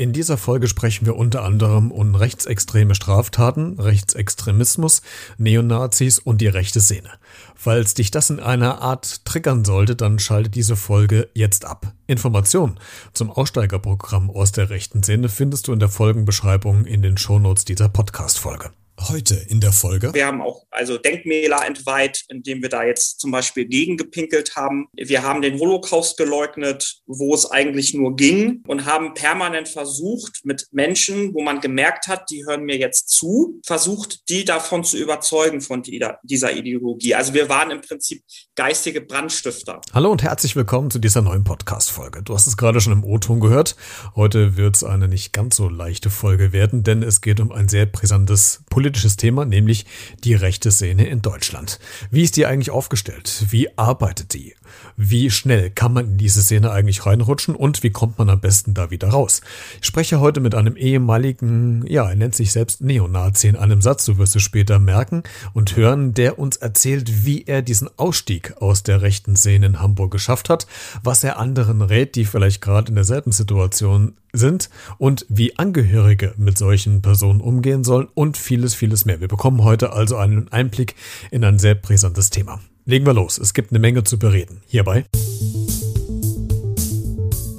In dieser Folge sprechen wir unter anderem um rechtsextreme Straftaten, Rechtsextremismus, Neonazis und die rechte Szene. Falls dich das in einer Art triggern sollte, dann schalte diese Folge jetzt ab. Informationen zum Aussteigerprogramm aus der rechten Szene findest du in der Folgenbeschreibung in den Shownotes dieser Podcast-Folge. Heute in der Folge. Wir haben auch also Denkmäler entweiht, indem wir da jetzt zum Beispiel gegengepinkelt haben. Wir haben den Holocaust geleugnet, wo es eigentlich nur ging und haben permanent versucht, mit Menschen, wo man gemerkt hat, die hören mir jetzt zu, versucht, die davon zu überzeugen von dieser Ideologie. Also wir waren im Prinzip geistige Brandstifter. Hallo und herzlich willkommen zu dieser neuen Podcast-Folge. Du hast es gerade schon im O-Ton gehört. Heute wird es eine nicht ganz so leichte Folge werden, denn es geht um ein sehr brisantes politisches politisches Thema, nämlich die rechte Szene in Deutschland. Wie ist die eigentlich aufgestellt? Wie arbeitet die? Wie schnell kann man in diese Szene eigentlich reinrutschen und wie kommt man am besten da wieder raus? Ich spreche heute mit einem ehemaligen, ja, er nennt sich selbst Neonazi in einem Satz, du wirst es später merken und hören, der uns erzählt, wie er diesen Ausstieg aus der rechten Szene in Hamburg geschafft hat, was er anderen rät, die vielleicht gerade in derselben Situation sind und wie Angehörige mit solchen Personen umgehen sollen und vieles, vieles mehr. Wir bekommen heute also einen Einblick in ein sehr brisantes Thema. Legen wir los. Es gibt eine Menge zu bereden. Hierbei.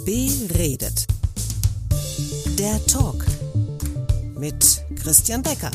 Beredet. Der Talk mit Christian Becker.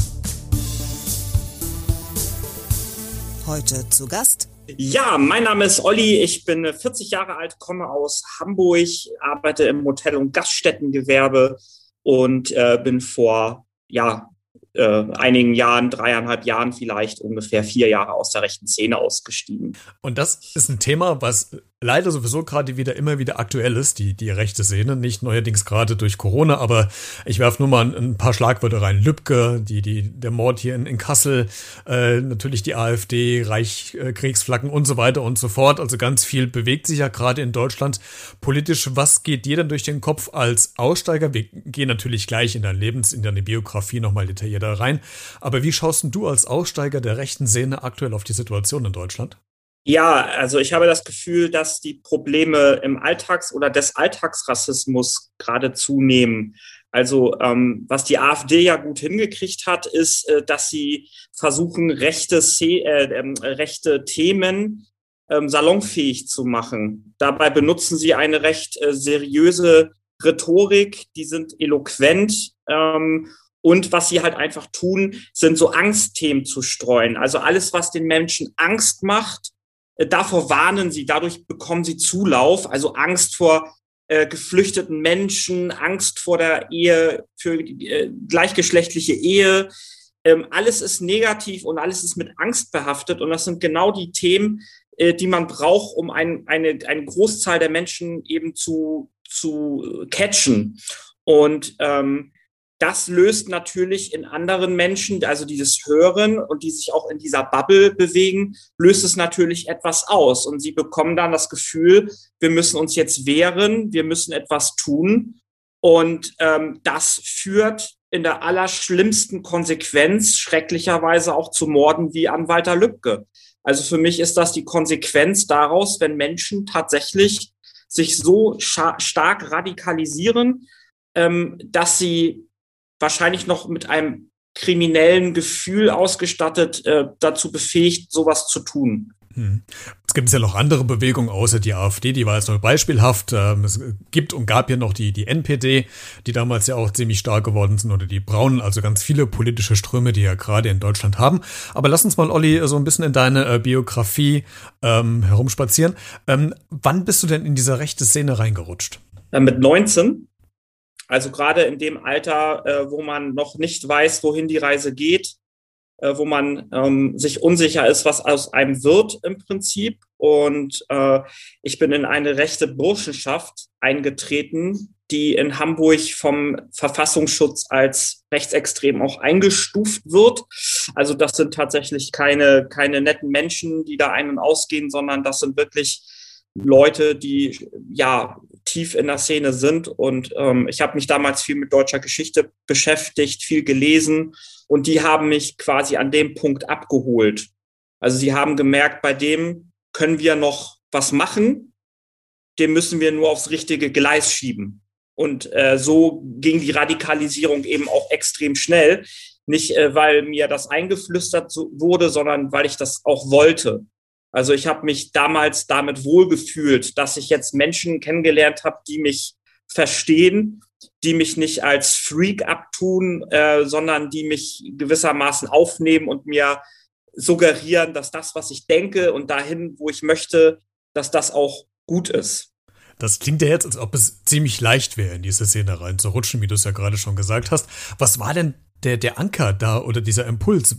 Heute zu Gast ja, mein Name ist Olli. Ich bin 40 Jahre alt, komme aus Hamburg, arbeite im Hotel- und Gaststättengewerbe und äh, bin vor ja, äh, einigen Jahren, dreieinhalb Jahren vielleicht, ungefähr vier Jahre aus der rechten Szene ausgestiegen. Und das ist ein Thema, was leider sowieso gerade wieder immer wieder aktuell ist, die, die rechte Szene. Nicht neuerdings gerade durch Corona, aber ich werfe nur mal ein, paar Schlagwörter rein. Lübcke, die, die, der Mord hier in, in Kassel, äh, natürlich die AfD, Reichskriegsflaggen und so weiter und so fort. Also ganz viel bewegt sich ja gerade in Deutschland politisch. Was geht dir denn durch den Kopf als Aussteiger? Wir gehen natürlich gleich in dein Lebens, in deine Biografie nochmal detaillierter rein. Aber wie schaust denn du als Aussteiger der rechten Szene aktuell auf die Situation in Deutschland? Ja, also ich habe das Gefühl, dass die Probleme im Alltags- oder des Alltagsrassismus gerade zunehmen. Also ähm, was die AfD ja gut hingekriegt hat, ist, äh, dass sie versuchen, rechte, äh, äh, rechte Themen ähm, salonfähig zu machen. Dabei benutzen sie eine recht äh, seriöse Rhetorik, die sind eloquent ähm, und was sie halt einfach tun, sind so Angstthemen zu streuen. Also alles, was den Menschen Angst macht, davor warnen sie, dadurch bekommen sie Zulauf, also Angst vor äh, geflüchteten Menschen, Angst vor der Ehe, für äh, gleichgeschlechtliche Ehe. Ähm, alles ist negativ und alles ist mit Angst behaftet. Und das sind genau die Themen, äh, die man braucht, um ein, eine, eine Großzahl der Menschen eben zu, zu catchen. Und ähm, das löst natürlich in anderen Menschen, also dieses Hören und die sich auch in dieser Bubble bewegen, löst es natürlich etwas aus. Und sie bekommen dann das Gefühl, wir müssen uns jetzt wehren, wir müssen etwas tun. Und ähm, das führt in der allerschlimmsten Konsequenz schrecklicherweise auch zu Morden wie an Walter Lübcke. Also für mich ist das die Konsequenz daraus, wenn Menschen tatsächlich sich so stark radikalisieren, ähm, dass sie wahrscheinlich noch mit einem kriminellen Gefühl ausgestattet, äh, dazu befähigt, sowas zu tun. Hm. Es gibt ja noch andere Bewegungen außer die AfD, die war jetzt nur beispielhaft. Ähm, es gibt und gab ja noch die, die NPD, die damals ja auch ziemlich stark geworden sind, oder die Braunen, also ganz viele politische Ströme, die ja gerade in Deutschland haben. Aber lass uns mal, Olli, so ein bisschen in deine äh, Biografie ähm, herumspazieren. Ähm, wann bist du denn in diese rechte Szene reingerutscht? Äh, mit 19 also gerade in dem Alter, äh, wo man noch nicht weiß, wohin die Reise geht, äh, wo man ähm, sich unsicher ist, was aus einem wird im Prinzip. Und äh, ich bin in eine rechte Burschenschaft eingetreten, die in Hamburg vom Verfassungsschutz als rechtsextrem auch eingestuft wird. Also das sind tatsächlich keine, keine netten Menschen, die da ein- und ausgehen, sondern das sind wirklich Leute, die ja tief in der Szene sind. Und ähm, ich habe mich damals viel mit deutscher Geschichte beschäftigt, viel gelesen und die haben mich quasi an dem Punkt abgeholt. Also sie haben gemerkt, bei dem können wir noch was machen, den müssen wir nur aufs richtige Gleis schieben. Und äh, so ging die Radikalisierung eben auch extrem schnell. Nicht, äh, weil mir das eingeflüstert wurde, sondern weil ich das auch wollte. Also ich habe mich damals damit wohlgefühlt, dass ich jetzt Menschen kennengelernt habe, die mich verstehen, die mich nicht als Freak abtun, äh, sondern die mich gewissermaßen aufnehmen und mir suggerieren, dass das, was ich denke und dahin, wo ich möchte, dass das auch gut ist. Das klingt ja jetzt, als ob es ziemlich leicht wäre, in diese Szene reinzurutschen, wie du es ja gerade schon gesagt hast. Was war denn der, der Anker da oder dieser Impuls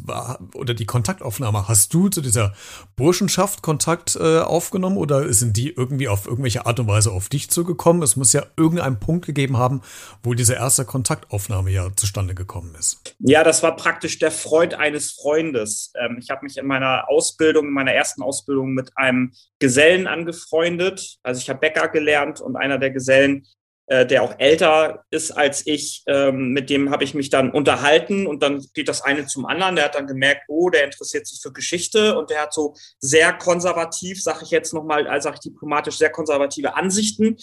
oder die Kontaktaufnahme, hast du zu dieser Burschenschaft Kontakt äh, aufgenommen oder sind die irgendwie auf irgendwelche Art und Weise auf dich zugekommen? Es muss ja irgendeinen Punkt gegeben haben, wo diese erste Kontaktaufnahme ja zustande gekommen ist. Ja, das war praktisch der Freund eines Freundes. Ähm, ich habe mich in meiner Ausbildung, in meiner ersten Ausbildung mit einem Gesellen angefreundet. Also ich habe Bäcker gelernt und einer der Gesellen äh, der auch älter ist als ich, ähm, mit dem habe ich mich dann unterhalten und dann geht das eine zum anderen. Der hat dann gemerkt, oh, der interessiert sich für Geschichte und der hat so sehr konservativ, sage ich jetzt nochmal, also sage ich diplomatisch, sehr konservative Ansichten.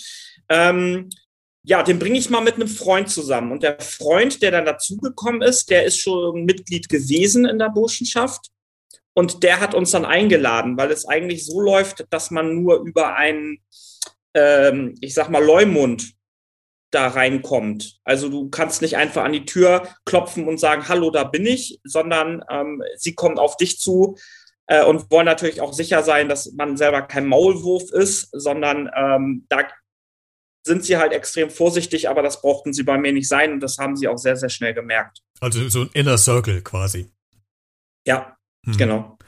Ähm, ja, den bringe ich mal mit einem Freund zusammen. Und der Freund, der dann dazugekommen ist, der ist schon Mitglied gewesen in der Burschenschaft. Und der hat uns dann eingeladen, weil es eigentlich so läuft, dass man nur über einen, ähm, ich sag mal, Leumund da reinkommt. Also du kannst nicht einfach an die Tür klopfen und sagen, hallo, da bin ich, sondern ähm, sie kommen auf dich zu äh, und wollen natürlich auch sicher sein, dass man selber kein Maulwurf ist, sondern ähm, da sind sie halt extrem vorsichtig, aber das brauchten sie bei mir nicht sein und das haben sie auch sehr, sehr schnell gemerkt. Also so ein Inner Circle quasi. Ja, hm. genau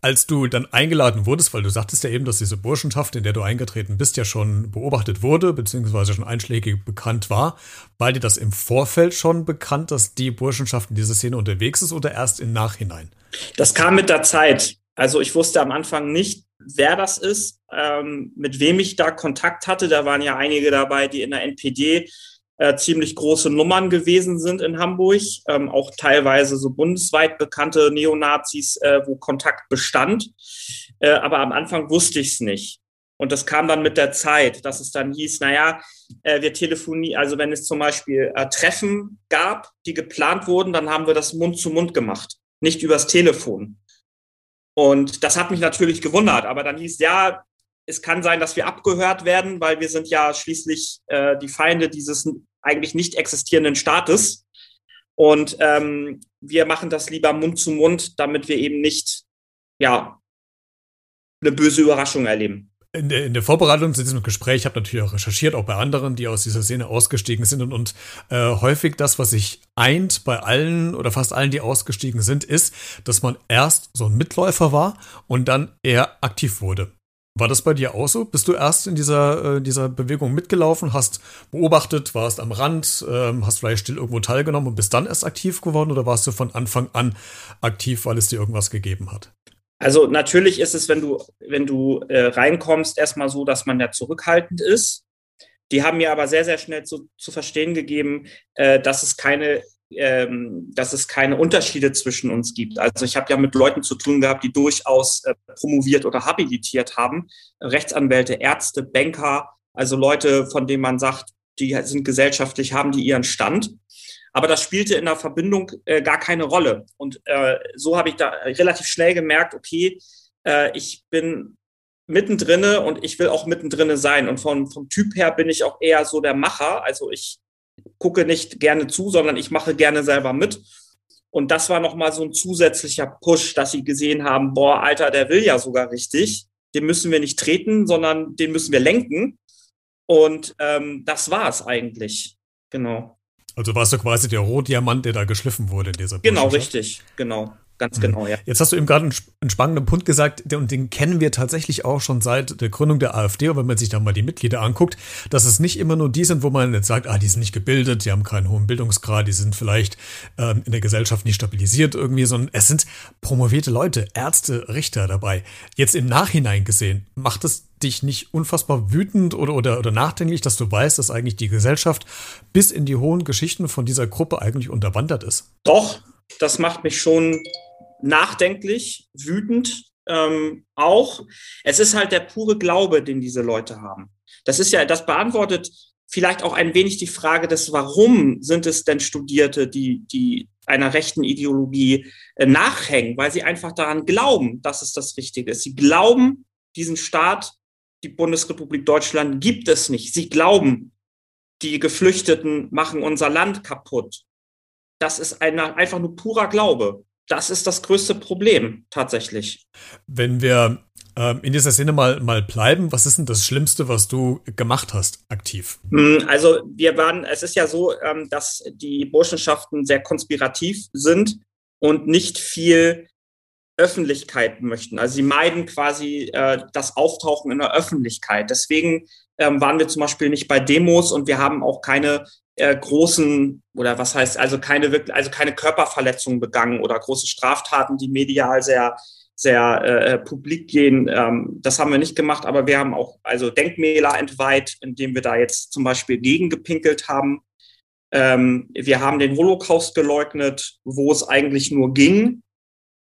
als du dann eingeladen wurdest, weil du sagtest ja eben, dass diese Burschenschaft, in der du eingetreten bist, ja schon beobachtet wurde, beziehungsweise schon einschlägig bekannt war, war dir das im Vorfeld schon bekannt, dass die Burschenschaft in dieser Szene unterwegs ist oder erst im Nachhinein? Das kam mit der Zeit. Also ich wusste am Anfang nicht, wer das ist, ähm, mit wem ich da Kontakt hatte. Da waren ja einige dabei, die in der NPD äh, ziemlich große Nummern gewesen sind in Hamburg, ähm, auch teilweise so bundesweit bekannte Neonazis, äh, wo Kontakt bestand. Äh, aber am Anfang wusste ich es nicht. Und das kam dann mit der Zeit, dass es dann hieß, naja, äh, wir telefonieren, also wenn es zum Beispiel äh, Treffen gab, die geplant wurden, dann haben wir das Mund zu Mund gemacht, nicht übers Telefon. Und das hat mich natürlich gewundert, aber dann hieß, ja, es kann sein, dass wir abgehört werden, weil wir sind ja schließlich äh, die Feinde dieses eigentlich nicht existierenden Staates. Und ähm, wir machen das lieber Mund zu Mund, damit wir eben nicht, ja, eine böse Überraschung erleben. In der, in der Vorbereitung zu diesem Gespräch, ich habe natürlich auch recherchiert, auch bei anderen, die aus dieser Szene ausgestiegen sind. Und, und äh, häufig das, was sich eint bei allen oder fast allen, die ausgestiegen sind, ist, dass man erst so ein Mitläufer war und dann eher aktiv wurde. War das bei dir auch so? Bist du erst in dieser, äh, dieser Bewegung mitgelaufen, hast beobachtet, warst am Rand, ähm, hast vielleicht still irgendwo teilgenommen und bist dann erst aktiv geworden oder warst du von Anfang an aktiv, weil es dir irgendwas gegeben hat? Also natürlich ist es, wenn du, wenn du äh, reinkommst, erstmal so, dass man ja zurückhaltend ist. Die haben mir aber sehr, sehr schnell zu, zu verstehen gegeben, äh, dass es keine ähm, dass es keine Unterschiede zwischen uns gibt. Also ich habe ja mit Leuten zu tun gehabt, die durchaus äh, promoviert oder habilitiert haben. Rechtsanwälte, Ärzte, Banker, also Leute, von denen man sagt, die sind gesellschaftlich, haben die ihren Stand. Aber das spielte in der Verbindung äh, gar keine Rolle. Und äh, so habe ich da relativ schnell gemerkt, okay, äh, ich bin mittendrin und ich will auch mittendrin sein. Und vom, vom Typ her bin ich auch eher so der Macher. Also ich gucke nicht gerne zu, sondern ich mache gerne selber mit. Und das war nochmal so ein zusätzlicher Push, dass sie gesehen haben, boah, Alter, der will ja sogar richtig. Den müssen wir nicht treten, sondern den müssen wir lenken. Und ähm, das war es eigentlich. Genau. Also warst du quasi der Rohdiamant, der da geschliffen wurde in dieser Genau, richtig, genau. Ganz mhm. genau, ja. Jetzt hast du eben gerade einen, spannenden Punkt gesagt, und den kennen wir tatsächlich auch schon seit der Gründung der AfD. Und wenn man sich da mal die Mitglieder anguckt, dass es nicht immer nur die sind, wo man jetzt sagt, ah, die sind nicht gebildet, die haben keinen hohen Bildungsgrad, die sind vielleicht ähm, in der Gesellschaft nicht stabilisiert irgendwie, sondern es sind promovierte Leute, Ärzte, Richter dabei. Jetzt im Nachhinein gesehen, macht es dich nicht unfassbar wütend oder, oder, oder nachdenklich, dass du weißt, dass eigentlich die Gesellschaft bis in die hohen Geschichten von dieser Gruppe eigentlich unterwandert ist? Doch, das macht mich schon nachdenklich, wütend ähm, auch. Es ist halt der pure Glaube, den diese Leute haben. Das ist ja, das beantwortet vielleicht auch ein wenig die Frage des Warum sind es denn Studierte, die, die einer rechten Ideologie äh, nachhängen, weil sie einfach daran glauben, dass es das Richtige ist. Sie glauben, diesen Staat, die Bundesrepublik Deutschland gibt es nicht. Sie glauben, die Geflüchteten machen unser Land kaputt. Das ist ein, einfach nur purer Glaube. Das ist das größte Problem tatsächlich. Wenn wir ähm, in dieser Szene mal, mal bleiben, was ist denn das Schlimmste, was du gemacht hast, aktiv? Hm, also wir waren, es ist ja so, ähm, dass die Burschenschaften sehr konspirativ sind und nicht viel Öffentlichkeit möchten. Also sie meiden quasi äh, das Auftauchen in der Öffentlichkeit. Deswegen ähm, waren wir zum Beispiel nicht bei Demos und wir haben auch keine äh, großen oder was heißt also keine wirklich also keine Körperverletzungen begangen oder große Straftaten, die medial sehr sehr äh, publik gehen. Ähm, das haben wir nicht gemacht, aber wir haben auch also Denkmäler entweiht, indem wir da jetzt zum Beispiel gegen gepinkelt haben. Ähm, wir haben den Holocaust geleugnet, wo es eigentlich nur ging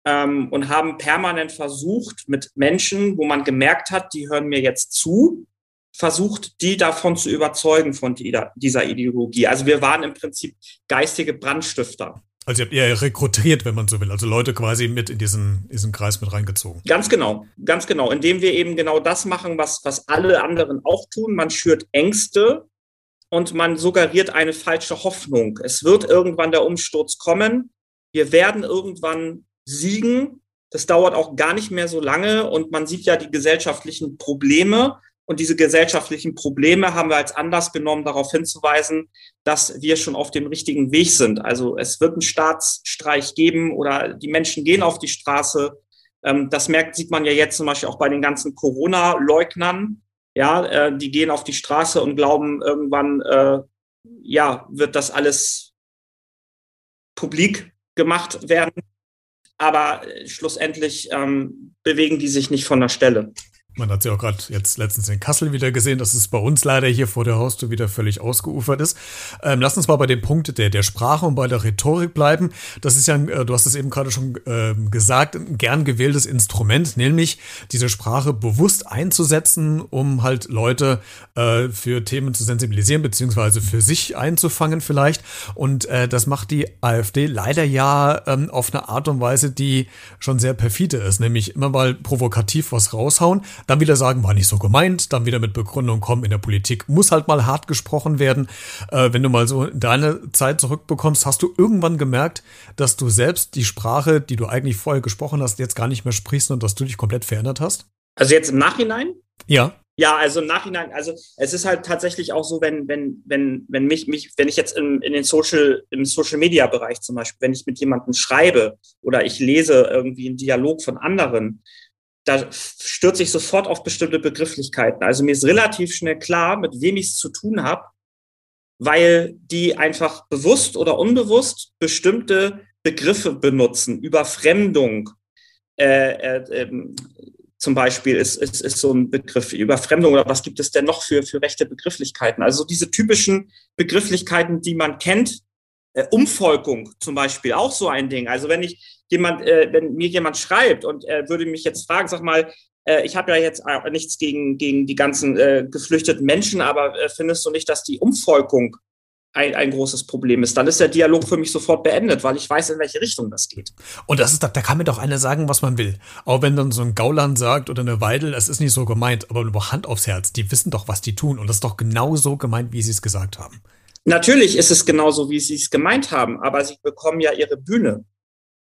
ähm, und haben permanent versucht, mit Menschen, wo man gemerkt hat, die hören mir jetzt zu, versucht, die davon zu überzeugen von dieser Ideologie. Also wir waren im Prinzip geistige Brandstifter. Also ihr habt eher rekrutiert, wenn man so will, also Leute quasi mit in diesen, diesen Kreis mit reingezogen. Ganz genau, ganz genau, indem wir eben genau das machen, was, was alle anderen auch tun. Man schürt Ängste und man suggeriert eine falsche Hoffnung. Es wird irgendwann der Umsturz kommen. Wir werden irgendwann siegen. Das dauert auch gar nicht mehr so lange und man sieht ja die gesellschaftlichen Probleme. Und diese gesellschaftlichen Probleme haben wir als Anlass genommen, darauf hinzuweisen, dass wir schon auf dem richtigen Weg sind. Also es wird einen Staatsstreich geben oder die Menschen gehen auf die Straße. Ähm, das merkt, sieht man ja jetzt zum Beispiel auch bei den ganzen Corona-Leugnern. Ja, äh, die gehen auf die Straße und glauben, irgendwann, äh, ja, wird das alles publik gemacht werden aber äh, schlussendlich ähm, bewegen die sich nicht von der Stelle. Man hat sie auch gerade jetzt letztens in Kassel wieder gesehen, dass es bei uns leider hier vor der Haustür wieder völlig ausgeufert ist. Ähm, lass uns mal bei dem Punkt der, der Sprache und bei der Rhetorik bleiben. Das ist ja, äh, du hast es eben gerade schon äh, gesagt, ein gern gewähltes Instrument, nämlich diese Sprache bewusst einzusetzen, um halt Leute äh, für Themen zu sensibilisieren, beziehungsweise für sich einzufangen vielleicht. Und äh, das macht die AfD leider ja ähm, auf eine Art und Weise, die schon sehr perfide ist, nämlich immer mal provokativ was raushauen dann wieder sagen, war nicht so gemeint, dann wieder mit Begründung kommen, in der Politik muss halt mal hart gesprochen werden. Äh, wenn du mal so deine Zeit zurückbekommst, hast du irgendwann gemerkt, dass du selbst die Sprache, die du eigentlich vorher gesprochen hast, jetzt gar nicht mehr sprichst und dass du dich komplett verändert hast? Also jetzt im Nachhinein? Ja. Ja, also im Nachhinein, also es ist halt tatsächlich auch so, wenn, wenn, wenn, wenn mich, mich, wenn ich jetzt in, in den Social, im Social Media Bereich zum Beispiel, wenn ich mit jemandem schreibe oder ich lese irgendwie einen Dialog von anderen, da stürze ich sofort auf bestimmte Begrifflichkeiten. Also mir ist relativ schnell klar, mit wem ich es zu tun habe, weil die einfach bewusst oder unbewusst bestimmte Begriffe benutzen. Überfremdung äh, äh, äh, zum Beispiel ist, ist, ist so ein Begriff. Überfremdung oder was gibt es denn noch für, für rechte Begrifflichkeiten? Also diese typischen Begrifflichkeiten, die man kennt, äh, Umvolkung zum Beispiel, auch so ein Ding. Also wenn ich jemand, äh, wenn mir jemand schreibt und er würde mich jetzt fragen, sag mal, äh, ich habe ja jetzt äh, nichts gegen, gegen die ganzen äh, geflüchteten Menschen, aber äh, findest du nicht, dass die Umvolkung ein, ein großes Problem ist, dann ist der Dialog für mich sofort beendet, weil ich weiß, in welche Richtung das geht. Und das ist, da, da kann mir doch einer sagen, was man will. Auch wenn dann so ein Gauland sagt oder eine Weidel, es ist nicht so gemeint, aber nur Hand aufs Herz, die wissen doch, was die tun. Und das ist doch genau so gemeint, wie sie es gesagt haben. Natürlich ist es genauso, wie sie es gemeint haben, aber sie bekommen ja ihre Bühne.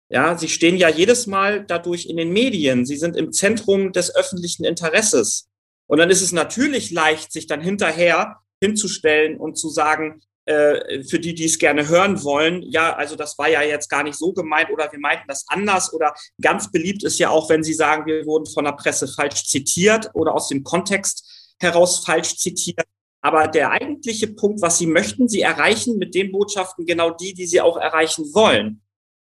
Ja, sie stehen ja jedes Mal dadurch in den Medien. Sie sind im Zentrum des öffentlichen Interesses. Und dann ist es natürlich leicht, sich dann hinterher hinzustellen und zu sagen, äh, für die, die es gerne hören wollen, ja, also das war ja jetzt gar nicht so gemeint oder wir meinten das anders oder ganz beliebt ist ja auch, wenn Sie sagen, wir wurden von der Presse falsch zitiert oder aus dem Kontext heraus falsch zitiert. Aber der eigentliche Punkt, was Sie möchten, Sie erreichen mit den Botschaften genau die, die Sie auch erreichen wollen.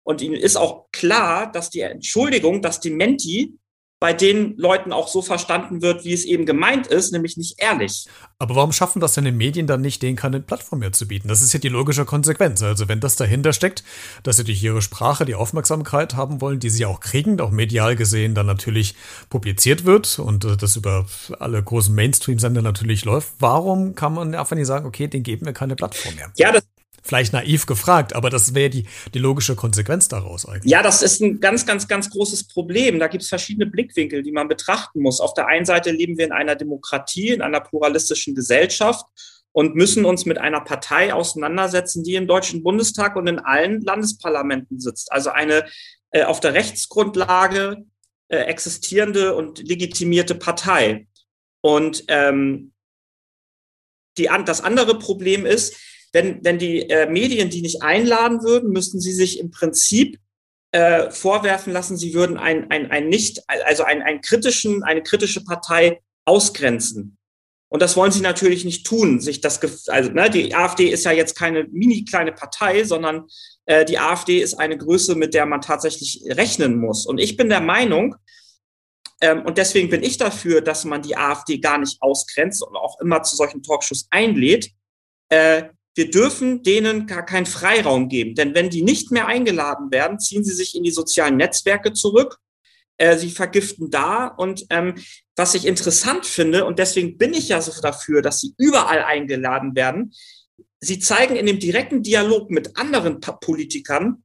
Und ihnen ist auch klar, dass die Entschuldigung, dass die Menti bei den Leuten auch so verstanden wird, wie es eben gemeint ist, nämlich nicht ehrlich. Aber warum schaffen das denn die Medien dann nicht, denen keine Plattform mehr zu bieten? Das ist ja die logische Konsequenz. Also wenn das dahinter steckt, dass sie durch ihre Sprache die Aufmerksamkeit haben wollen, die sie auch kriegen, auch medial gesehen dann natürlich publiziert wird und äh, das über alle großen Mainstream-Sender natürlich läuft, warum kann man einfach nicht sagen, okay, den geben wir keine Plattform mehr? Ja, das Vielleicht naiv gefragt, aber das wäre die, die logische Konsequenz daraus eigentlich. Ja, das ist ein ganz, ganz, ganz großes Problem. Da gibt es verschiedene Blickwinkel, die man betrachten muss. Auf der einen Seite leben wir in einer Demokratie, in einer pluralistischen Gesellschaft und müssen uns mit einer Partei auseinandersetzen, die im Deutschen Bundestag und in allen Landesparlamenten sitzt. Also eine äh, auf der Rechtsgrundlage äh, existierende und legitimierte Partei. Und ähm, die, das andere Problem ist, wenn, wenn die äh, Medien die nicht einladen würden, müssten sie sich im Prinzip äh, vorwerfen lassen, sie würden ein, ein, ein nicht, also ein, ein kritischen, eine kritische Partei ausgrenzen. Und das wollen sie natürlich nicht tun. Sich das, also ne, die AfD ist ja jetzt keine mini kleine Partei, sondern äh, die AfD ist eine Größe, mit der man tatsächlich rechnen muss. Und ich bin der Meinung, ähm, und deswegen bin ich dafür, dass man die AfD gar nicht ausgrenzt und auch immer zu solchen Talkshows einlädt. Äh, wir dürfen denen gar keinen Freiraum geben. Denn wenn die nicht mehr eingeladen werden, ziehen sie sich in die sozialen Netzwerke zurück. Äh, sie vergiften da. Und ähm, was ich interessant finde, und deswegen bin ich ja so dafür, dass sie überall eingeladen werden, sie zeigen in dem direkten Dialog mit anderen Politikern,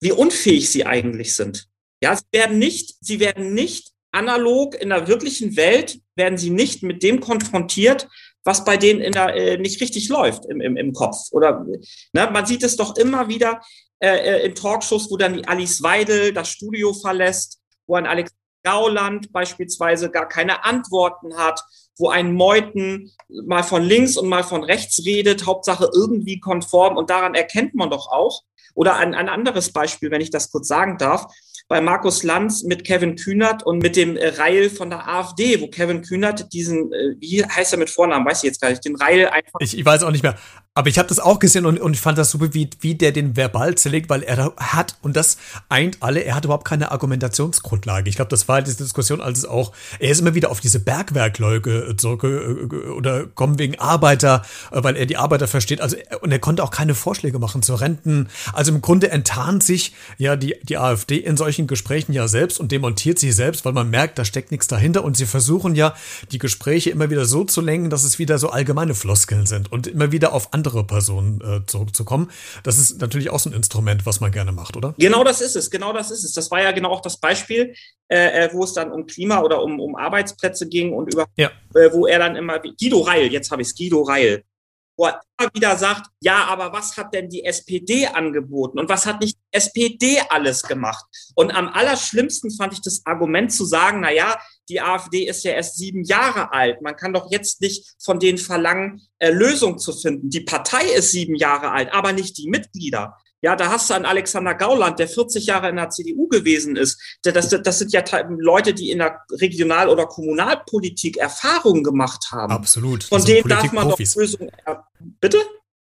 wie unfähig sie eigentlich sind. Ja, sie werden nicht, sie werden nicht analog in der wirklichen Welt, werden sie nicht mit dem konfrontiert, was bei denen in der, äh, nicht richtig läuft im, im, im Kopf. Oder ne, man sieht es doch immer wieder äh, äh, in Talkshows, wo dann die Alice Weidel das Studio verlässt, wo ein Alex Gauland beispielsweise gar keine Antworten hat, wo ein Meuten mal von links und mal von rechts redet, Hauptsache irgendwie konform und daran erkennt man doch auch. Oder ein, ein anderes Beispiel, wenn ich das kurz sagen darf bei Markus Lanz mit Kevin Kühnert und mit dem äh, Reil von der AfD, wo Kevin Kühnert diesen, äh, wie heißt er mit Vornamen, weiß ich jetzt gar nicht, den Reil einfach. Ich, ich weiß auch nicht mehr. Aber ich habe das auch gesehen und, und ich fand das super, wie, wie der den verbal zerlegt, weil er hat, und das eint alle, er hat überhaupt keine Argumentationsgrundlage. Ich glaube, das war diese Diskussion, als es auch, er ist immer wieder auf diese Bergwerkleute zurück äh, oder kommen wegen Arbeiter, äh, weil er die Arbeiter versteht. Also, und er konnte auch keine Vorschläge machen zu Renten. Also im Grunde enttarnt sich ja die, die AfD in solchen Gesprächen ja selbst und demontiert sich selbst, weil man merkt, da steckt nichts dahinter und sie versuchen ja, die Gespräche immer wieder so zu lenken, dass es wieder so allgemeine Floskeln sind und immer wieder auf andere Personen äh, zurückzukommen. Das ist natürlich auch so ein Instrument, was man gerne macht, oder? Genau das ist es, genau das ist es. Das war ja genau auch das Beispiel, äh, äh wo es dann um Klima oder um, um Arbeitsplätze ging und über, ja. äh, wo er dann immer, Guido Reil, jetzt habe ich es, Guido Reil, wo er immer wieder sagt, ja, aber was hat denn die SPD angeboten und was hat nicht die SPD alles gemacht? Und am allerschlimmsten fand ich das Argument zu sagen, na ja, die AfD ist ja erst sieben Jahre alt. Man kann doch jetzt nicht von denen verlangen, äh, Lösungen zu finden. Die Partei ist sieben Jahre alt, aber nicht die Mitglieder. Ja, da hast du einen Alexander Gauland, der 40 Jahre in der CDU gewesen ist. Das, das sind ja Leute, die in der Regional- oder Kommunalpolitik Erfahrungen gemacht haben. Absolut. Von denen darf man doch Lösungen. Bitte?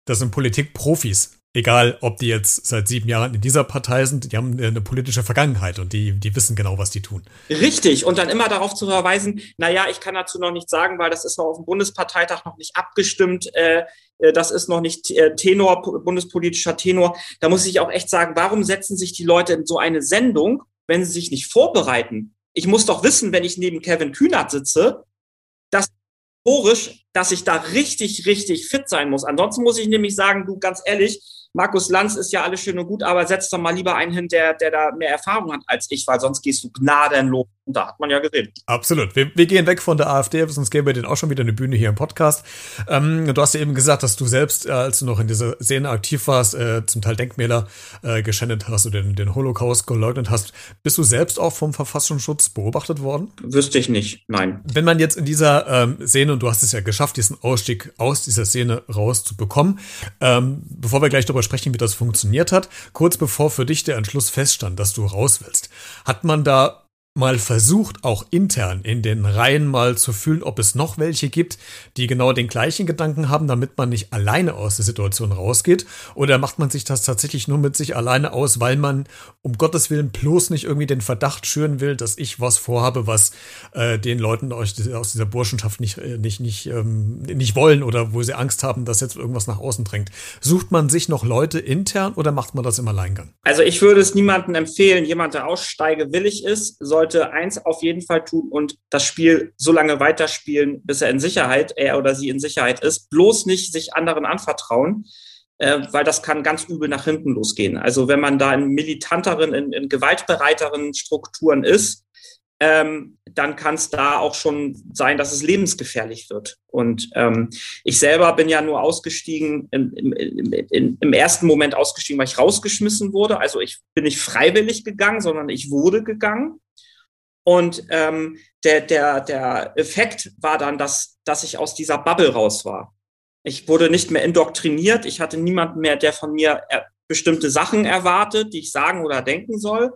Das sind Politikprofis. Egal, ob die jetzt seit sieben Jahren in dieser Partei sind, die haben eine politische Vergangenheit und die, die wissen genau, was die tun. Richtig. Und dann immer darauf zu verweisen, na ja, ich kann dazu noch nichts sagen, weil das ist noch auf dem Bundesparteitag noch nicht abgestimmt. Äh, äh, das ist noch nicht äh, Tenor, bundespolitischer Tenor. Da muss ich auch echt sagen, warum setzen sich die Leute in so eine Sendung, wenn sie sich nicht vorbereiten? Ich muss doch wissen, wenn ich neben Kevin Kühnert sitze, dass dass ich da richtig, richtig fit sein muss. Ansonsten muss ich nämlich sagen, du ganz ehrlich, Markus Lanz ist ja alles schön und gut, aber setz doch mal lieber einen hin, der, der da mehr Erfahrung hat als ich, weil sonst gehst du gnadenlos. Und da hat man ja gesehen. Absolut. Wir, wir gehen weg von der AfD, sonst gäbe wir denen auch schon wieder eine Bühne hier im Podcast. Ähm, du hast ja eben gesagt, dass du selbst, äh, als du noch in dieser Szene aktiv warst, äh, zum Teil Denkmäler äh, geschändet hast oder den, den Holocaust geleugnet hast. Bist du selbst auch vom Verfassungsschutz beobachtet worden? Wüsste ich nicht, nein. Wenn man jetzt in dieser ähm, Szene, und du hast es ja geschafft, diesen Ausstieg aus dieser Szene rauszubekommen, ähm, bevor wir gleich darüber sprechen, wie das funktioniert hat. Kurz bevor für dich der Entschluss feststand, dass du raus willst, hat man da mal versucht, auch intern in den Reihen mal zu fühlen, ob es noch welche gibt, die genau den gleichen Gedanken haben, damit man nicht alleine aus der Situation rausgeht? Oder macht man sich das tatsächlich nur mit sich alleine aus, weil man um Gottes Willen bloß nicht irgendwie den Verdacht schüren will, dass ich was vorhabe, was äh, den Leuten aus dieser Burschenschaft nicht, äh, nicht, nicht, ähm, nicht wollen oder wo sie Angst haben, dass jetzt irgendwas nach außen drängt? Sucht man sich noch Leute intern oder macht man das im Alleingang? Also ich würde es niemandem empfehlen, jemand, der aussteigewillig ist, soll sollte eins auf jeden Fall tun und das Spiel so lange weiterspielen, bis er in Sicherheit, er oder sie in Sicherheit ist. Bloß nicht sich anderen anvertrauen, äh, weil das kann ganz übel nach hinten losgehen. Also wenn man da in militanteren, in, in gewaltbereiteren Strukturen ist, ähm, dann kann es da auch schon sein, dass es lebensgefährlich wird. Und ähm, ich selber bin ja nur ausgestiegen, im, im, im, im, ersten Moment ausgestiegen, weil ich rausgeschmissen wurde. Also ich bin nicht freiwillig gegangen, sondern ich wurde gegangen. Und ähm, der, der, der Effekt war dann, dass, dass ich aus dieser Bubble raus war. Ich wurde nicht mehr indoktriniert. Ich hatte niemanden mehr, der von mir äh, bestimmte Sachen erwartet, die ich sagen oder denken soll.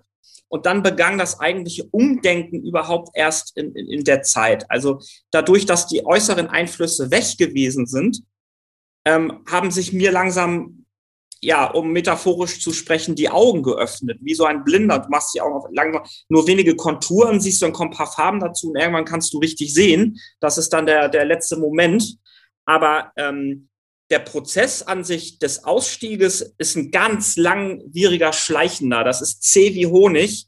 Und dann begann das eigentliche Umdenken überhaupt erst in, in, in der Zeit. Also dadurch, dass die äußeren Einflüsse weg gewesen sind, ähm, haben sich mir langsam ja, um metaphorisch zu sprechen, die Augen geöffnet, wie so ein Blinder. Du machst die Augen auf langsam, nur wenige Konturen, siehst du, dann kommen ein paar Farben dazu und irgendwann kannst du richtig sehen. Das ist dann der, der letzte Moment. Aber ähm, der Prozess an sich des Ausstieges ist ein ganz langwieriger, schleichender. Das ist zäh wie Honig.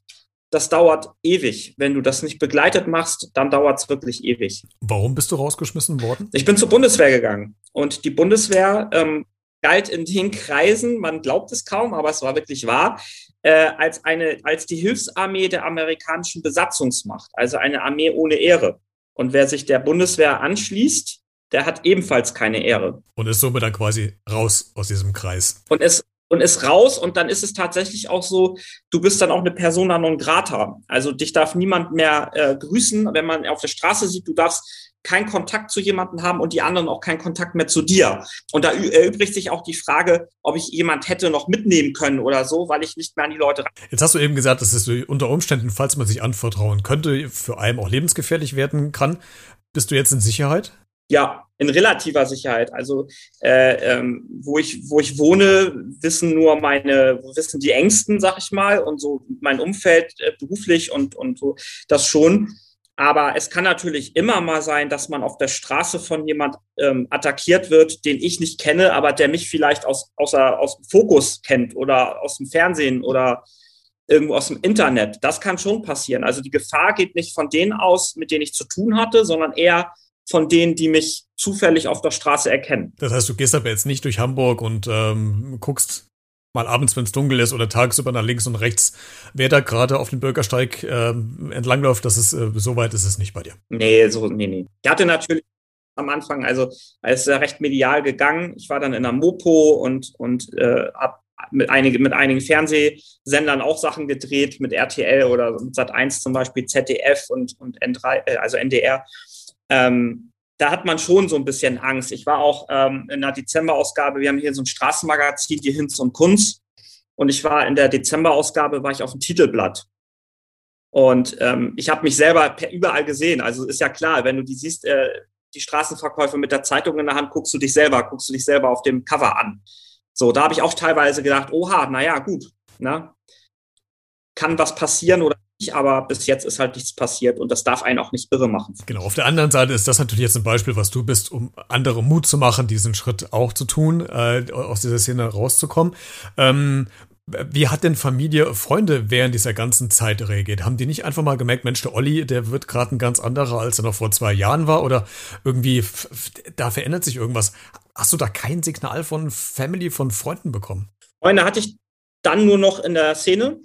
Das dauert ewig. Wenn du das nicht begleitet machst, dann dauert es wirklich ewig. Warum bist du rausgeschmissen worden? Ich bin zur Bundeswehr gegangen. Und die Bundeswehr ähm, galt in den Kreisen, man glaubt es kaum, aber es war wirklich wahr, äh, als, eine, als die Hilfsarmee der amerikanischen Besatzungsmacht, also eine Armee ohne Ehre. Und wer sich der Bundeswehr anschließt, der hat ebenfalls keine Ehre. Und ist somit dann quasi raus aus diesem Kreis. Und ist, und ist raus und dann ist es tatsächlich auch so, du bist dann auch eine Persona non grata. Also dich darf niemand mehr äh, grüßen, wenn man auf der Straße sieht, du darfst keinen Kontakt zu jemandem haben und die anderen auch keinen Kontakt mehr zu dir. Und da erübrigt sich auch die Frage, ob ich jemand hätte noch mitnehmen können oder so, weil ich nicht mehr an die Leute ran. Jetzt hast du eben gesagt, dass es unter Umständen, falls man sich anvertrauen könnte, für einen auch lebensgefährlich werden kann. Bist du jetzt in Sicherheit? Ja, in relativer Sicherheit. Also äh, ähm, wo ich wo ich wohne, wissen nur meine wissen die Ängsten, sag ich mal, und so mein Umfeld äh, beruflich und und so das schon. Aber es kann natürlich immer mal sein, dass man auf der Straße von jemand ähm, attackiert wird, den ich nicht kenne, aber der mich vielleicht aus, außer, aus dem Fokus kennt oder aus dem Fernsehen oder irgendwo aus dem Internet. Das kann schon passieren. Also die Gefahr geht nicht von denen aus, mit denen ich zu tun hatte, sondern eher von denen, die mich zufällig auf der Straße erkennen. Das heißt, du gehst aber jetzt nicht durch Hamburg und ähm, guckst mal abends, wenn es dunkel ist oder tagsüber nach links und rechts, wer da gerade auf dem Bürgersteig äh, entlangläuft, das ist, äh, so weit ist es nicht bei dir. Nee, so, nee, nee. Ich hatte natürlich am Anfang, also als er recht medial gegangen, ich war dann in der Mopo und, und äh, hab mit, einige, mit einigen Fernsehsendern auch Sachen gedreht, mit RTL oder mit Sat1 zum Beispiel, ZDF und, und N3, äh, also NDR. Ähm, da hat man schon so ein bisschen Angst. Ich war auch ähm, in der Dezemberausgabe, wir haben hier so ein Straßenmagazin, die Hinz und Kunst. Und ich war in der Dezemberausgabe, war ich auf dem Titelblatt. Und ähm, ich habe mich selber überall gesehen. Also ist ja klar, wenn du die siehst, äh, die Straßenverkäufe mit der Zeitung in der Hand, guckst du dich selber, guckst du dich selber auf dem Cover an. So, da habe ich auch teilweise gedacht, oha, naja, gut, ne? kann was passieren oder aber bis jetzt ist halt nichts passiert und das darf einen auch nicht irre machen. Genau, auf der anderen Seite ist das natürlich jetzt ein Beispiel, was du bist, um andere Mut zu machen, diesen Schritt auch zu tun, äh, aus dieser Szene rauszukommen. Ähm, wie hat denn Familie, Freunde während dieser ganzen Zeit reagiert? Haben die nicht einfach mal gemerkt, Mensch, der Olli, der wird gerade ein ganz anderer, als er noch vor zwei Jahren war? Oder irgendwie, da verändert sich irgendwas. Hast du da kein Signal von Family, von Freunden bekommen? Freunde hatte ich dann nur noch in der Szene.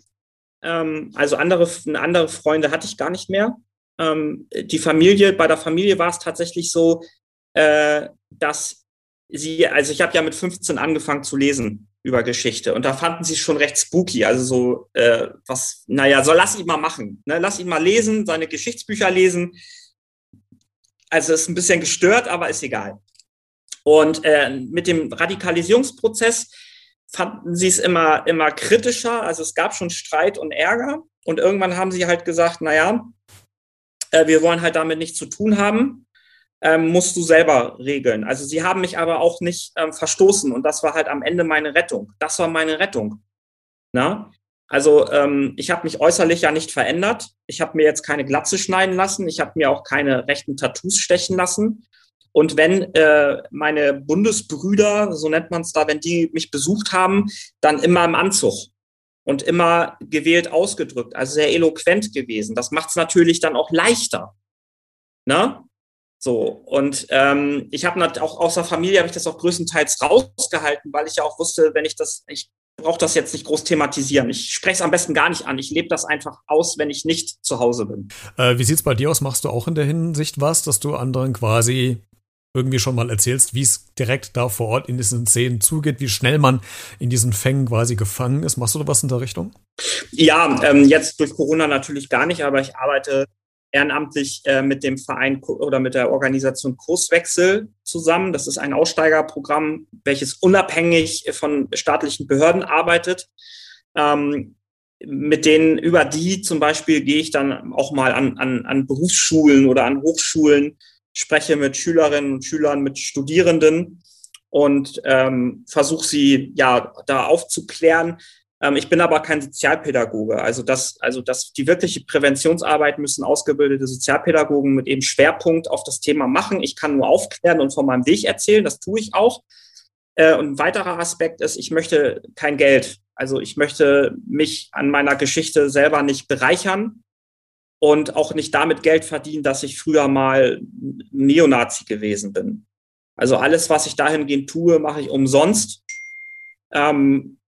Ähm, also andere, andere Freunde hatte ich gar nicht mehr. Ähm, die Familie, bei der Familie war es tatsächlich so, äh, dass sie, also ich habe ja mit 15 angefangen zu lesen über Geschichte und da fanden sie es schon recht spooky, also so äh, was, naja, so lass ihn mal machen, ne? lass ihn mal lesen, seine Geschichtsbücher lesen. Also ist ein bisschen gestört, aber ist egal. Und äh, mit dem Radikalisierungsprozess fanden sie es immer, immer kritischer. Also es gab schon Streit und Ärger. Und irgendwann haben sie halt gesagt, naja, äh, wir wollen halt damit nichts zu tun haben, ähm, musst du selber regeln. Also sie haben mich aber auch nicht ähm, verstoßen und das war halt am Ende meine Rettung. Das war meine Rettung. Na? Also ähm, ich habe mich äußerlich ja nicht verändert. Ich habe mir jetzt keine Glatze schneiden lassen. Ich habe mir auch keine rechten Tattoos stechen lassen. Und wenn äh, meine Bundesbrüder, so nennt man es da, wenn die mich besucht haben, dann immer im Anzug und immer gewählt ausgedrückt, also sehr eloquent gewesen. Das macht es natürlich dann auch leichter. Ne? So, und ähm, ich habe auch außer Familie habe ich das auch größtenteils rausgehalten, weil ich ja auch wusste, wenn ich das, ich brauche das jetzt nicht groß thematisieren. Ich spreche es am besten gar nicht an. Ich lebe das einfach aus, wenn ich nicht zu Hause bin. Äh, wie sieht's bei dir aus? Machst du auch in der Hinsicht was, dass du anderen quasi irgendwie schon mal erzählst, wie es direkt da vor Ort in diesen Szenen zugeht, wie schnell man in diesen Fängen quasi gefangen ist. Machst du da was in der Richtung? Ja, ähm, jetzt durch Corona natürlich gar nicht, aber ich arbeite ehrenamtlich äh, mit dem Verein oder mit der Organisation Kurswechsel zusammen. Das ist ein Aussteigerprogramm, welches unabhängig von staatlichen Behörden arbeitet. Ähm, mit denen, über die zum Beispiel gehe ich dann auch mal an, an, an Berufsschulen oder an Hochschulen spreche mit Schülerinnen und Schülern, mit Studierenden und ähm, versuche sie ja da aufzuklären. Ähm, ich bin aber kein Sozialpädagoge. Also das, also das, die wirkliche Präventionsarbeit müssen ausgebildete Sozialpädagogen mit eben Schwerpunkt auf das Thema machen. Ich kann nur aufklären und von meinem Weg erzählen. Das tue ich auch. Äh, und ein weiterer Aspekt ist, ich möchte kein Geld. Also ich möchte mich an meiner Geschichte selber nicht bereichern, und auch nicht damit Geld verdienen, dass ich früher mal Neonazi gewesen bin. Also alles, was ich dahingehend tue, mache ich umsonst, ähm,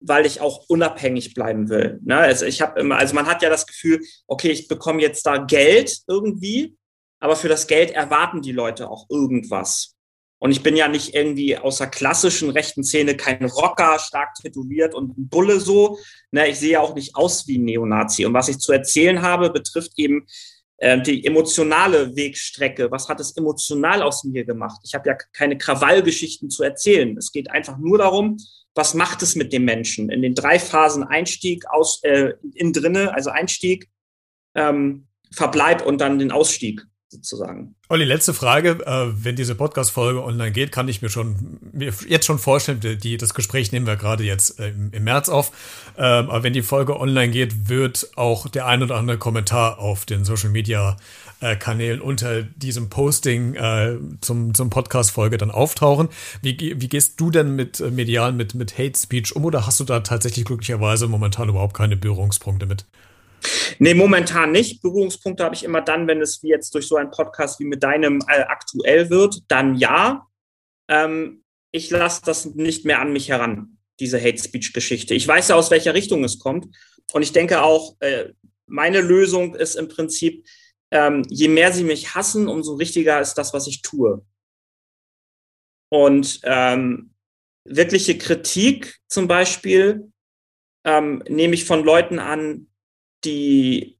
weil ich auch unabhängig bleiben will. Ne? Also ich habe immer, also man hat ja das Gefühl, okay, ich bekomme jetzt da Geld irgendwie, aber für das Geld erwarten die Leute auch irgendwas. Und ich bin ja nicht irgendwie aus der klassischen rechten Szene kein Rocker, stark tätowiert und ein Bulle so. Ne, ich sehe ja auch nicht aus wie ein Neonazi. Und was ich zu erzählen habe, betrifft eben äh, die emotionale Wegstrecke. Was hat es emotional aus mir gemacht? Ich habe ja keine Krawallgeschichten zu erzählen. Es geht einfach nur darum, was macht es mit dem Menschen? In den drei Phasen Einstieg, aus, äh, in drinne, also Einstieg, ähm, Verbleib und dann den Ausstieg sozusagen. Olli, letzte Frage. Äh, wenn diese Podcast-Folge online geht, kann ich mir schon mir jetzt schon vorstellen, die, das Gespräch nehmen wir gerade jetzt äh, im, im, März auf. Ähm, aber wenn die Folge online geht, wird auch der ein oder andere Kommentar auf den Social Media äh, Kanälen unter diesem Posting zum, zum Podcast-Folge dann auftauchen. Wie, wie gehst du denn mit äh, medial, mit, mit Hate Speech um oder hast du da tatsächlich glücklicherweise momentan überhaupt keine Berührungspunkte mit? Nee, momentan nicht. Berührungspunkte habe ich immer dann, wenn es wie jetzt durch so einen Podcast wie mit deinem äh, aktuell wird, dann ja. Ähm, ich lasse das nicht mehr an mich heran, diese Hate Speech-Geschichte. Ich weiß ja, aus welcher Richtung es kommt. Und ich denke auch, äh, meine Lösung ist im Prinzip, ähm, je mehr sie mich hassen, umso richtiger ist das, was ich tue. Und ähm, wirkliche Kritik zum Beispiel ähm, nehme ich von Leuten an, die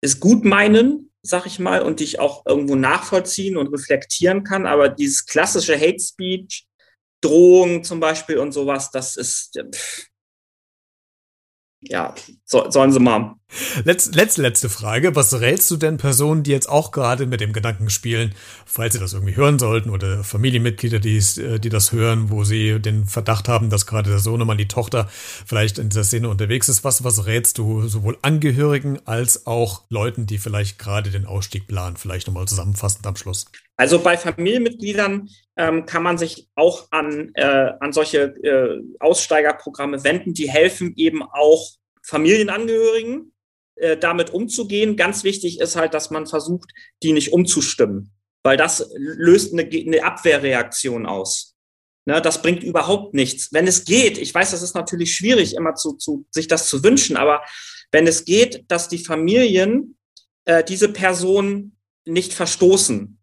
es gut meinen, sag ich mal, und die ich auch irgendwo nachvollziehen und reflektieren kann. Aber dieses klassische Hate Speech, Drohung zum Beispiel und sowas, das ist, ja, so, sollen sie mal. Letz, letzte, letzte Frage. Was rätst du denn Personen, die jetzt auch gerade mit dem Gedanken spielen, falls sie das irgendwie hören sollten oder Familienmitglieder, die, äh, die das hören, wo sie den Verdacht haben, dass gerade der Sohnemann, die Tochter vielleicht in dieser Szene unterwegs ist? Was, was rätst du sowohl Angehörigen als auch Leuten, die vielleicht gerade den Ausstieg planen? Vielleicht nochmal zusammenfassend am Schluss. Also bei Familienmitgliedern ähm, kann man sich auch an, äh, an solche äh, Aussteigerprogramme wenden. Die helfen eben auch Familienangehörigen äh, damit umzugehen. Ganz wichtig ist halt, dass man versucht, die nicht umzustimmen, weil das löst eine, eine Abwehrreaktion aus. Ne, das bringt überhaupt nichts. Wenn es geht, ich weiß, das ist natürlich schwierig, immer zu, zu sich das zu wünschen, aber wenn es geht, dass die Familien äh, diese Person nicht verstoßen,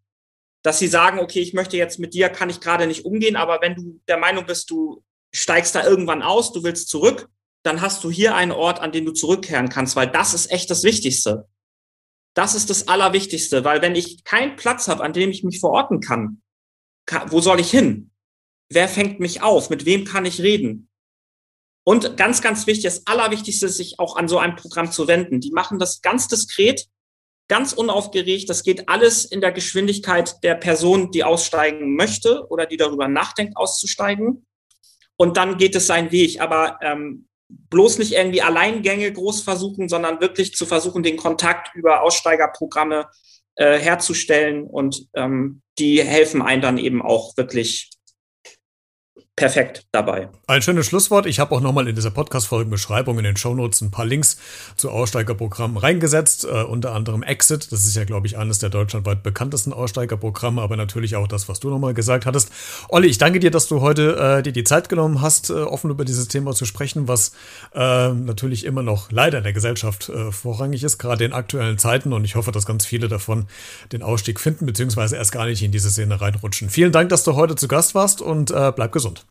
dass sie sagen, okay, ich möchte jetzt mit dir, kann ich gerade nicht umgehen, aber wenn du der Meinung bist, du steigst da irgendwann aus, du willst zurück, dann hast du hier einen Ort, an den du zurückkehren kannst, weil das ist echt das Wichtigste. Das ist das Allerwichtigste, weil wenn ich keinen Platz habe, an dem ich mich verorten kann, wo soll ich hin? Wer fängt mich auf? Mit wem kann ich reden? Und ganz, ganz wichtig, das Allerwichtigste ist, sich auch an so ein Programm zu wenden. Die machen das ganz diskret, ganz unaufgeregt. Das geht alles in der Geschwindigkeit der Person, die aussteigen möchte oder die darüber nachdenkt, auszusteigen. Und dann geht es seinen Weg. Aber ähm, bloß nicht irgendwie Alleingänge groß versuchen, sondern wirklich zu versuchen, den Kontakt über Aussteigerprogramme äh, herzustellen. Und ähm, die helfen einem dann eben auch wirklich perfekt dabei. Ein schönes Schlusswort. Ich habe auch nochmal in dieser Podcast-Folgenbeschreibung in den Shownotes ein paar Links zu Aussteigerprogrammen reingesetzt, äh, unter anderem Exit. Das ist ja, glaube ich, eines der deutschlandweit bekanntesten Aussteigerprogramme, aber natürlich auch das, was du nochmal gesagt hattest. Olli, ich danke dir, dass du heute äh, dir die Zeit genommen hast, äh, offen über dieses Thema zu sprechen, was äh, natürlich immer noch leider in der Gesellschaft äh, vorrangig ist, gerade in aktuellen Zeiten. Und ich hoffe, dass ganz viele davon den Ausstieg finden, beziehungsweise erst gar nicht in diese Szene reinrutschen. Vielen Dank, dass du heute zu Gast warst und äh, bleib gesund.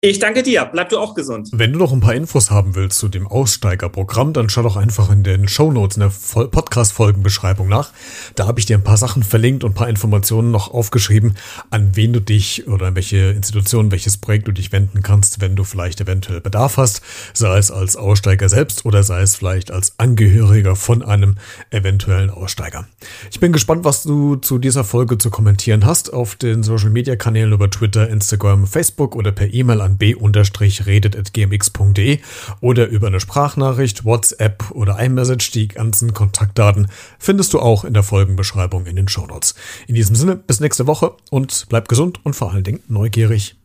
Ich danke dir. Bleib du auch gesund. Wenn du noch ein paar Infos haben willst zu dem Aussteigerprogramm, dann schau doch einfach in den Show Notes in der Podcast-Folgenbeschreibung nach. Da habe ich dir ein paar Sachen verlinkt und ein paar Informationen noch aufgeschrieben, an wen du dich oder in welche Institution, welches Projekt du dich wenden kannst, wenn du vielleicht eventuell Bedarf hast, sei es als Aussteiger selbst oder sei es vielleicht als Angehöriger von einem eventuellen Aussteiger. Ich bin gespannt, was du zu dieser Folge zu kommentieren hast auf den Social-Media-Kanälen über Twitter, Instagram, Facebook oder per E-Mail an b-redet.gmx.de oder über eine Sprachnachricht, WhatsApp oder iMessage. Die ganzen Kontaktdaten findest du auch in der Folgenbeschreibung in den Shownotes. In diesem Sinne, bis nächste Woche und bleib gesund und vor allen Dingen neugierig.